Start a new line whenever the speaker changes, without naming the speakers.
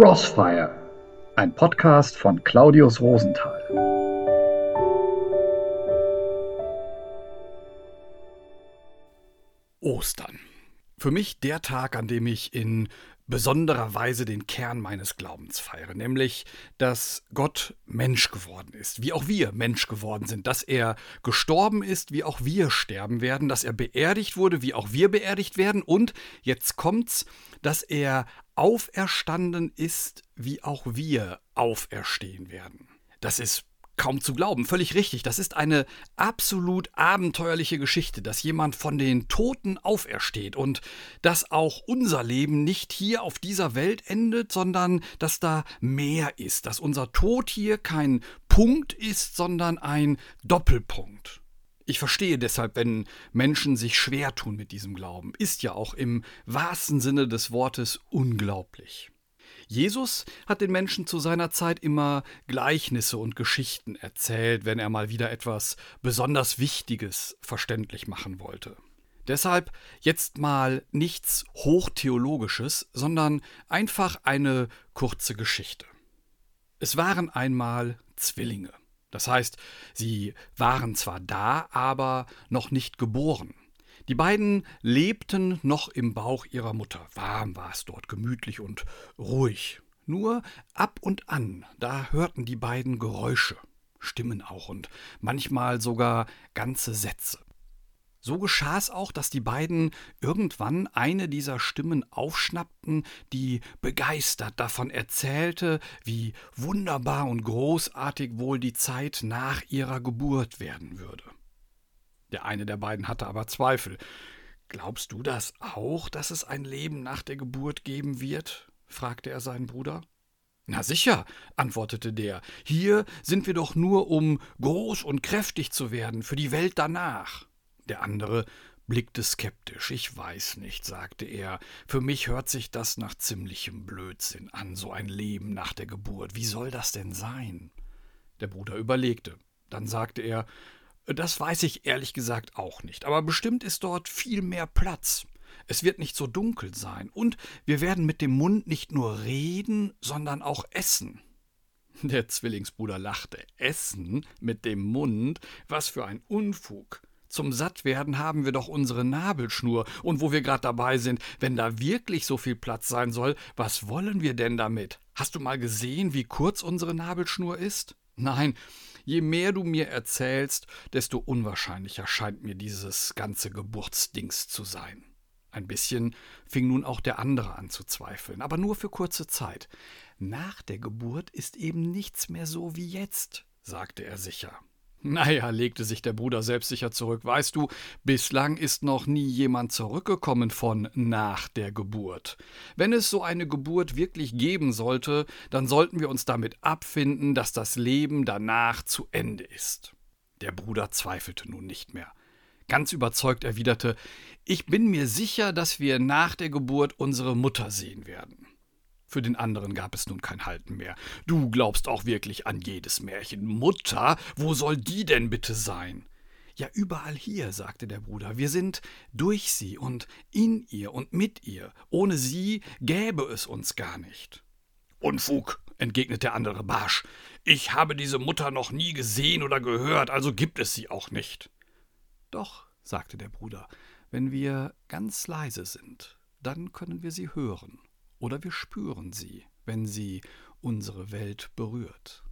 Crossfire, ein Podcast von Claudius Rosenthal.
Ostern. Für mich der Tag, an dem ich in besonderer Weise den Kern meines Glaubens feiere, nämlich, dass Gott Mensch geworden ist, wie auch wir Mensch geworden sind, dass er gestorben ist, wie auch wir sterben werden, dass er beerdigt wurde, wie auch wir beerdigt werden. Und jetzt kommt's, dass er auferstanden ist, wie auch wir auferstehen werden. Das ist kaum zu glauben. Völlig richtig. Das ist eine absolut abenteuerliche Geschichte, dass jemand von den Toten aufersteht und dass auch unser Leben nicht hier auf dieser Welt endet, sondern dass da mehr ist, dass unser Tod hier kein Punkt ist, sondern ein Doppelpunkt. Ich verstehe deshalb, wenn Menschen sich schwer tun mit diesem Glauben. Ist ja auch im wahrsten Sinne des Wortes unglaublich. Jesus hat den Menschen zu seiner Zeit immer Gleichnisse und Geschichten erzählt, wenn er mal wieder etwas besonders Wichtiges verständlich machen wollte. Deshalb jetzt mal nichts Hochtheologisches, sondern einfach eine kurze Geschichte. Es waren einmal Zwillinge. Das heißt, sie waren zwar da, aber noch nicht geboren. Die beiden lebten noch im Bauch ihrer Mutter. Warm war es dort, gemütlich und ruhig. Nur ab und an, da hörten die beiden Geräusche, Stimmen auch und manchmal sogar ganze Sätze. So geschah es auch, dass die beiden irgendwann eine dieser Stimmen aufschnappten, die begeistert davon erzählte, wie wunderbar und großartig wohl die Zeit nach ihrer Geburt werden würde. Der eine der beiden hatte aber Zweifel. Glaubst du das auch, dass es ein Leben nach der Geburt geben wird? fragte er seinen Bruder. Na sicher, antwortete der, hier sind wir doch nur, um groß und kräftig zu werden für die Welt danach. Der andere blickte skeptisch. Ich weiß nicht, sagte er, für mich hört sich das nach ziemlichem Blödsinn an, so ein Leben nach der Geburt. Wie soll das denn sein? Der Bruder überlegte. Dann sagte er das weiß ich ehrlich gesagt auch nicht, aber bestimmt ist dort viel mehr Platz. Es wird nicht so dunkel sein und wir werden mit dem Mund nicht nur reden, sondern auch essen. Der Zwillingsbruder lachte. Essen mit dem Mund? Was für ein Unfug. Zum Sattwerden haben wir doch unsere Nabelschnur. Und wo wir gerade dabei sind, wenn da wirklich so viel Platz sein soll, was wollen wir denn damit? Hast du mal gesehen, wie kurz unsere Nabelschnur ist? Nein, Je mehr du mir erzählst, desto unwahrscheinlicher scheint mir dieses ganze Geburtsdings zu sein. Ein bisschen fing nun auch der andere an zu zweifeln, aber nur für kurze Zeit. Nach der Geburt ist eben nichts mehr so wie jetzt, sagte er sicher. Naja, legte sich der Bruder selbstsicher zurück. Weißt du, bislang ist noch nie jemand zurückgekommen von nach der Geburt. Wenn es so eine Geburt wirklich geben sollte, dann sollten wir uns damit abfinden, dass das Leben danach zu Ende ist. Der Bruder zweifelte nun nicht mehr. Ganz überzeugt erwiderte Ich bin mir sicher, dass wir nach der Geburt unsere Mutter sehen werden. Für den anderen gab es nun kein Halten mehr. Du glaubst auch wirklich an jedes Märchen. Mutter, wo soll die denn bitte sein? Ja, überall hier, sagte der Bruder. Wir sind durch sie und in ihr und mit ihr. Ohne sie gäbe es uns gar nicht. Unfug, entgegnet der andere barsch. Ich habe diese Mutter noch nie gesehen oder gehört, also gibt es sie auch nicht. Doch, sagte der Bruder, wenn wir ganz leise sind, dann können wir sie hören oder wir spüren sie, wenn sie unsere Welt berührt.